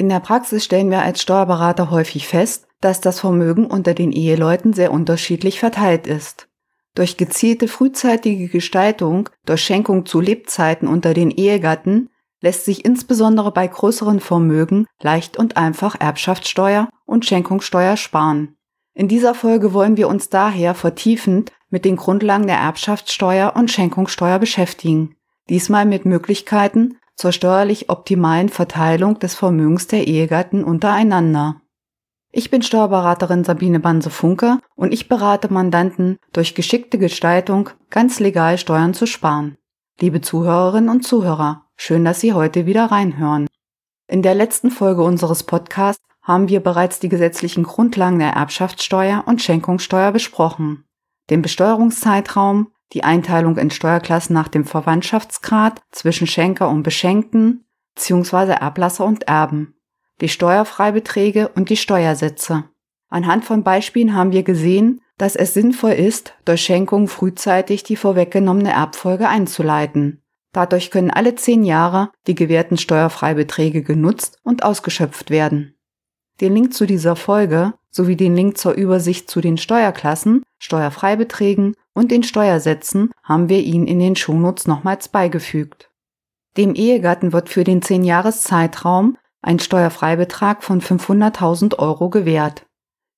In der Praxis stellen wir als Steuerberater häufig fest, dass das Vermögen unter den Eheleuten sehr unterschiedlich verteilt ist. Durch gezielte frühzeitige Gestaltung, durch Schenkung zu Lebzeiten unter den Ehegatten lässt sich insbesondere bei größeren Vermögen leicht und einfach Erbschaftssteuer und Schenkungssteuer sparen. In dieser Folge wollen wir uns daher vertiefend mit den Grundlagen der Erbschaftssteuer und Schenkungssteuer beschäftigen. Diesmal mit Möglichkeiten zur steuerlich optimalen Verteilung des Vermögens der Ehegatten untereinander. Ich bin Steuerberaterin Sabine Banse-Funke und ich berate Mandanten durch geschickte Gestaltung ganz legal Steuern zu sparen. Liebe Zuhörerinnen und Zuhörer, schön, dass Sie heute wieder reinhören. In der letzten Folge unseres Podcasts haben wir bereits die gesetzlichen Grundlagen der Erbschaftssteuer und Schenkungssteuer besprochen, den Besteuerungszeitraum, die Einteilung in Steuerklassen nach dem Verwandtschaftsgrad zwischen Schenker und Beschenkten bzw. Erblasser und Erben die Steuerfreibeträge und die Steuersätze. Anhand von Beispielen haben wir gesehen, dass es sinnvoll ist, durch Schenkung frühzeitig die vorweggenommene Erbfolge einzuleiten. Dadurch können alle zehn Jahre die gewährten Steuerfreibeträge genutzt und ausgeschöpft werden. Den Link zu dieser Folge sowie den Link zur Übersicht zu den Steuerklassen, Steuerfreibeträgen und den Steuersätzen haben wir Ihnen in den Shownotes nochmals beigefügt. Dem Ehegatten wird für den 10-Jahres-Zeitraum ein Steuerfreibetrag von 500.000 Euro gewährt.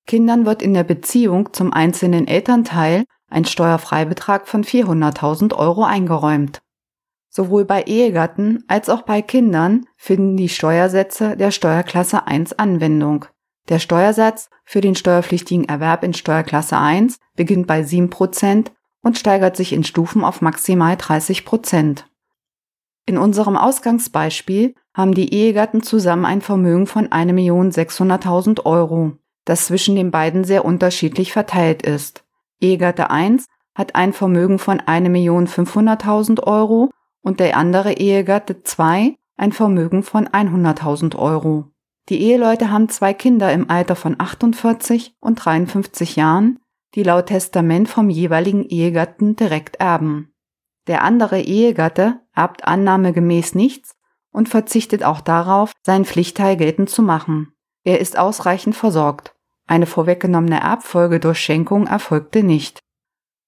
Kindern wird in der Beziehung zum einzelnen Elternteil ein Steuerfreibetrag von 400.000 Euro eingeräumt. Sowohl bei Ehegatten als auch bei Kindern finden die Steuersätze der Steuerklasse 1 Anwendung. Der Steuersatz für den steuerpflichtigen Erwerb in Steuerklasse 1 beginnt bei 7% und steigert sich in Stufen auf maximal 30%. In unserem Ausgangsbeispiel haben die Ehegatten zusammen ein Vermögen von 1.600.000 Euro, das zwischen den beiden sehr unterschiedlich verteilt ist. Ehegatte 1 hat ein Vermögen von 1.500.000 Euro und der andere Ehegatte 2 ein Vermögen von 100.000 Euro. Die Eheleute haben zwei Kinder im Alter von 48 und 53 Jahren, die laut Testament vom jeweiligen Ehegatten direkt erben. Der andere Ehegatte erbt annahmegemäß nichts und verzichtet auch darauf, seinen Pflichtteil geltend zu machen. Er ist ausreichend versorgt. Eine vorweggenommene Erbfolge durch Schenkung erfolgte nicht.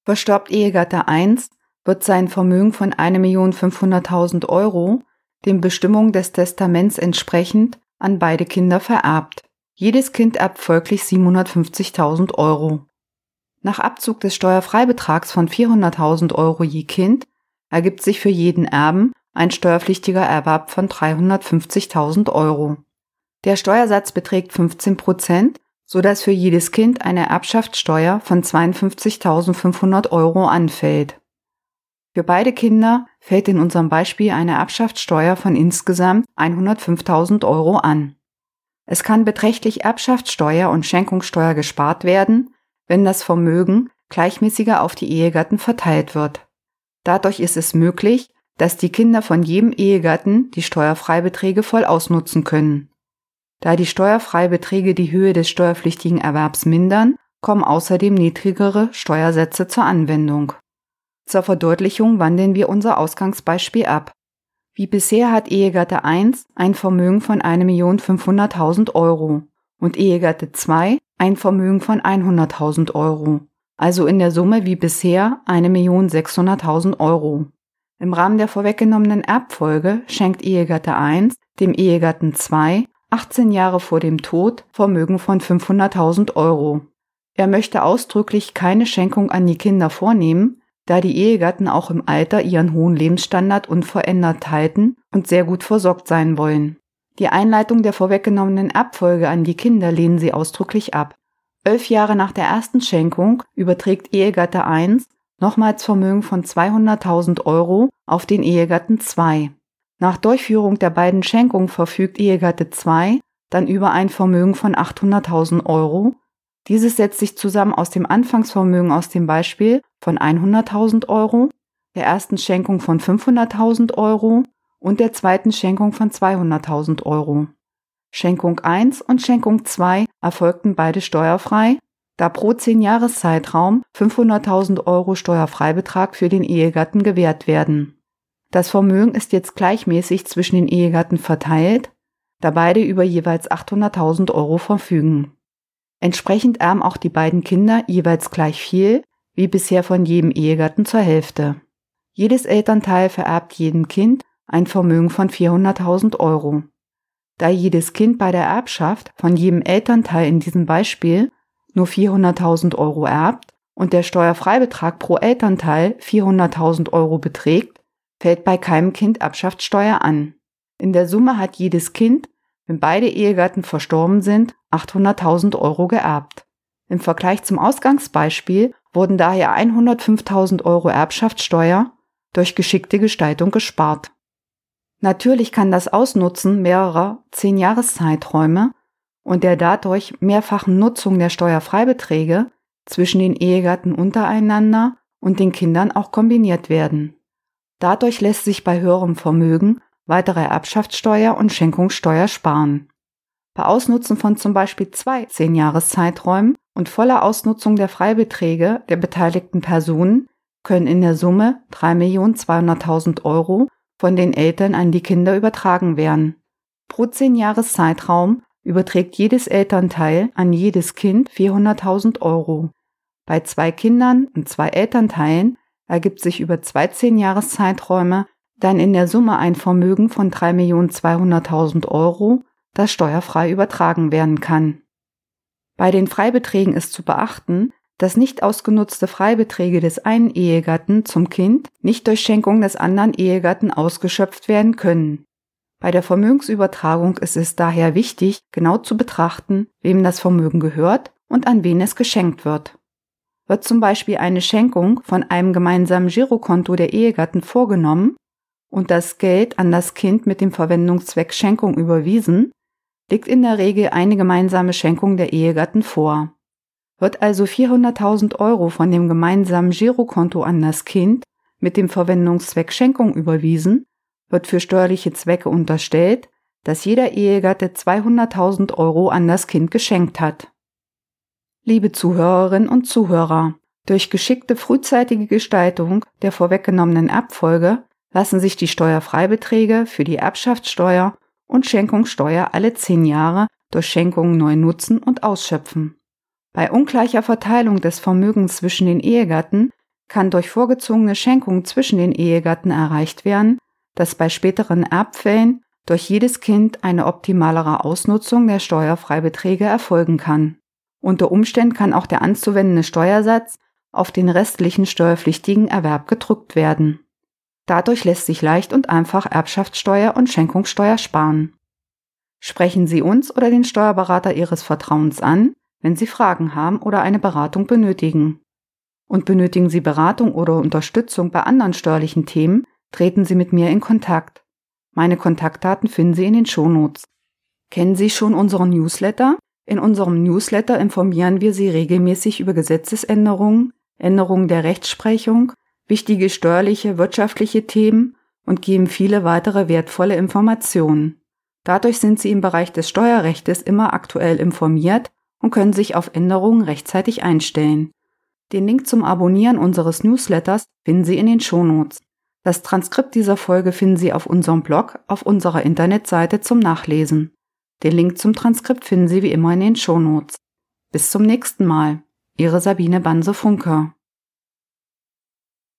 Verstorbt Ehegatte 1, wird sein Vermögen von 1.500.000 Euro den Bestimmungen des Testaments entsprechend an beide Kinder vererbt. Jedes Kind erbt folglich 750.000 Euro. Nach Abzug des Steuerfreibetrags von 400.000 Euro je Kind ergibt sich für jeden Erben ein steuerpflichtiger Erwerb von 350.000 Euro. Der Steuersatz beträgt 15 Prozent, sodass für jedes Kind eine Erbschaftssteuer von 52.500 Euro anfällt. Für beide Kinder fällt in unserem Beispiel eine Erbschaftssteuer von insgesamt 105.000 Euro an. Es kann beträchtlich Erbschaftssteuer und Schenkungssteuer gespart werden, wenn das Vermögen gleichmäßiger auf die Ehegatten verteilt wird. Dadurch ist es möglich, dass die Kinder von jedem Ehegatten die Steuerfreibeträge voll ausnutzen können. Da die Steuerfreibeträge die Höhe des steuerpflichtigen Erwerbs mindern, kommen außerdem niedrigere Steuersätze zur Anwendung. Zur Verdeutlichung wandeln wir unser Ausgangsbeispiel ab. Wie bisher hat Ehegatte 1 ein Vermögen von 1.500.000 Euro und Ehegatte 2 ein Vermögen von 100.000 Euro, also in der Summe wie bisher 1.600.000 Euro. Im Rahmen der vorweggenommenen Erbfolge schenkt Ehegatte 1 dem Ehegatten 2 18 Jahre vor dem Tod Vermögen von 500.000 Euro. Er möchte ausdrücklich keine Schenkung an die Kinder vornehmen, da die Ehegatten auch im Alter ihren hohen Lebensstandard unverändert halten und sehr gut versorgt sein wollen. Die Einleitung der vorweggenommenen Erbfolge an die Kinder lehnen sie ausdrücklich ab. Elf Jahre nach der ersten Schenkung überträgt Ehegatte 1 nochmals Vermögen von 200.000 Euro auf den Ehegatten 2. Nach Durchführung der beiden Schenkungen verfügt Ehegatte 2 dann über ein Vermögen von 800.000 Euro. Dieses setzt sich zusammen aus dem Anfangsvermögen aus dem Beispiel von 100.000 Euro, der ersten Schenkung von 500.000 Euro und der zweiten Schenkung von 200.000 Euro. Schenkung 1 und Schenkung 2 erfolgten beide steuerfrei da pro 10-Jahres-Zeitraum 500.000 Euro Steuerfreibetrag für den Ehegatten gewährt werden. Das Vermögen ist jetzt gleichmäßig zwischen den Ehegatten verteilt. da beide über jeweils 800.000 Euro verfügen. Entsprechend erben auch die beiden Kinder jeweils gleich viel, wie bisher von jedem Ehegatten zur Hälfte. Jedes Elternteil vererbt jedem Kind ein Vermögen von 400.000 Euro. Da jedes Kind bei der Erbschaft von jedem Elternteil in diesem Beispiel nur 400.000 Euro erbt und der Steuerfreibetrag pro Elternteil 400.000 Euro beträgt, fällt bei keinem Kind Erbschaftssteuer an. In der Summe hat jedes Kind, wenn beide Ehegatten verstorben sind, 800.000 Euro geerbt. Im Vergleich zum Ausgangsbeispiel wurden daher 105.000 Euro Erbschaftssteuer durch geschickte Gestaltung gespart. Natürlich kann das Ausnutzen mehrerer Zehn-Jahreszeiträume und der dadurch mehrfachen Nutzung der Steuerfreibeträge zwischen den Ehegatten untereinander und den Kindern auch kombiniert werden. Dadurch lässt sich bei höherem Vermögen weitere Erbschaftssteuer und Schenkungssteuer sparen. Bei Ausnutzen von zum Beispiel zwei Zehn-Jahreszeiträumen und voller Ausnutzung der Freibeträge der beteiligten Personen können in der Summe 3.200.000 Euro von den Eltern an die Kinder übertragen werden. Pro zehn Jahreszeitraum überträgt jedes Elternteil an jedes Kind 400.000 Euro. Bei zwei Kindern und zwei Elternteilen ergibt sich über zwei zehn Jahreszeiträume dann in der Summe ein Vermögen von 3.200.000 Euro, das steuerfrei übertragen werden kann. Bei den Freibeträgen ist zu beachten, dass nicht ausgenutzte Freibeträge des einen Ehegatten zum Kind nicht durch Schenkung des anderen Ehegatten ausgeschöpft werden können. Bei der Vermögensübertragung ist es daher wichtig, genau zu betrachten, wem das Vermögen gehört und an wen es geschenkt wird. Wird zum Beispiel eine Schenkung von einem gemeinsamen Girokonto der Ehegatten vorgenommen und das Geld an das Kind mit dem Verwendungszweck Schenkung überwiesen, liegt in der Regel eine gemeinsame Schenkung der Ehegatten vor. Wird also 400.000 Euro von dem gemeinsamen Girokonto an das Kind mit dem Verwendungszweck Schenkung überwiesen, wird für steuerliche Zwecke unterstellt, dass jeder Ehegatte 200.000 Euro an das Kind geschenkt hat. Liebe Zuhörerinnen und Zuhörer, durch geschickte frühzeitige Gestaltung der vorweggenommenen Erbfolge lassen sich die Steuerfreibeträge für die Erbschaftssteuer und Schenkungssteuer alle zehn Jahre durch Schenkungen neu nutzen und ausschöpfen. Bei ungleicher Verteilung des Vermögens zwischen den Ehegatten kann durch vorgezogene Schenkungen zwischen den Ehegatten erreicht werden, dass bei späteren Erbfällen durch jedes Kind eine optimalere Ausnutzung der Steuerfreibeträge erfolgen kann. Unter Umständen kann auch der anzuwendende Steuersatz auf den restlichen steuerpflichtigen Erwerb gedrückt werden. Dadurch lässt sich leicht und einfach Erbschaftssteuer und Schenkungssteuer sparen. Sprechen Sie uns oder den Steuerberater Ihres Vertrauens an, wenn Sie Fragen haben oder eine Beratung benötigen. Und benötigen Sie Beratung oder Unterstützung bei anderen steuerlichen Themen, treten Sie mit mir in Kontakt. Meine Kontaktdaten finden Sie in den Shownotes. Kennen Sie schon unseren Newsletter? In unserem Newsletter informieren wir Sie regelmäßig über Gesetzesänderungen, Änderungen der Rechtsprechung, wichtige steuerliche, wirtschaftliche Themen und geben viele weitere wertvolle Informationen. Dadurch sind Sie im Bereich des Steuerrechtes immer aktuell informiert und können sich auf Änderungen rechtzeitig einstellen. Den Link zum Abonnieren unseres Newsletters finden Sie in den Shownotes. Das Transkript dieser Folge finden Sie auf unserem Blog auf unserer Internetseite zum Nachlesen. Den Link zum Transkript finden Sie wie immer in den Shownotes. Bis zum nächsten Mal. Ihre Sabine Banse-Funker.